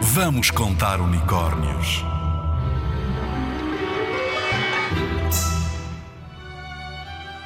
Vamos contar unicórnios.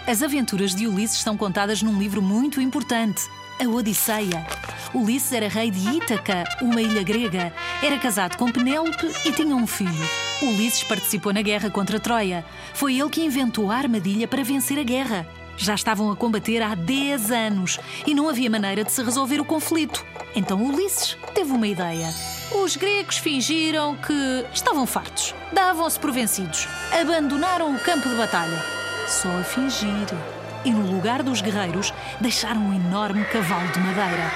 As aventuras de Ulisses são contadas num livro muito importante, a Odisseia. Ulisses era rei de Ítaca, uma ilha grega. Era casado com Penélope e tinha um filho. Ulisses participou na guerra contra Troia. Foi ele que inventou a armadilha para vencer a guerra. Já estavam a combater há 10 anos e não havia maneira de se resolver o conflito. Então Ulisses teve uma ideia. Os gregos fingiram que estavam fartos, davam-se por vencidos, abandonaram o campo de batalha. Só a fingir. E no lugar dos guerreiros, deixaram um enorme cavalo de madeira.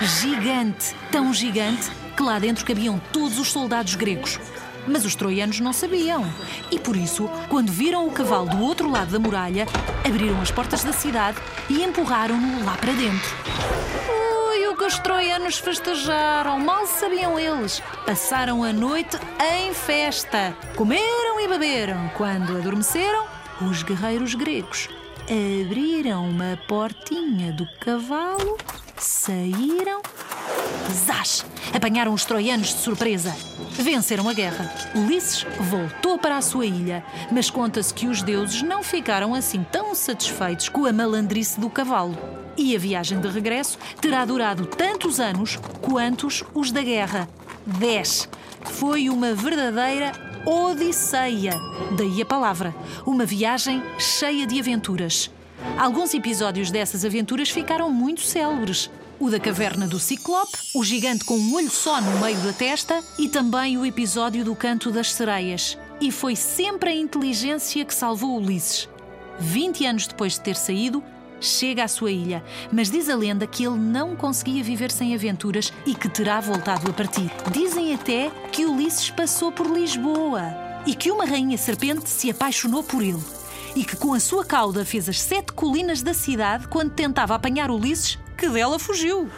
Gigante, tão gigante que lá dentro cabiam todos os soldados gregos. Mas os troianos não sabiam. E por isso, quando viram o cavalo do outro lado da muralha, abriram as portas da cidade e empurraram-no lá para dentro. Ui, o que os troianos festejaram, mal sabiam eles. Passaram a noite em festa. Comeram e beberam. Quando adormeceram, os guerreiros gregos abriram uma portinha do cavalo, saíram. Zás! Apanharam os troianos de surpresa. Venceram a guerra. Ulisses voltou para a sua ilha, mas conta-se que os deuses não ficaram assim tão satisfeitos com a malandrice do cavalo. E a viagem de regresso terá durado tantos anos quantos os da guerra. Dez. Foi uma verdadeira Odisseia. Daí a palavra. Uma viagem cheia de aventuras. Alguns episódios dessas aventuras ficaram muito célebres. O da caverna do Ciclope, o gigante com um olho só no meio da testa e também o episódio do canto das sereias. E foi sempre a inteligência que salvou Ulisses. 20 anos depois de ter saído, chega à sua ilha, mas diz a lenda que ele não conseguia viver sem aventuras e que terá voltado a partir. Dizem até que Ulisses passou por Lisboa e que uma rainha serpente se apaixonou por ele e que com a sua cauda fez as sete colinas da cidade quando tentava apanhar Ulisses, que dela fugiu.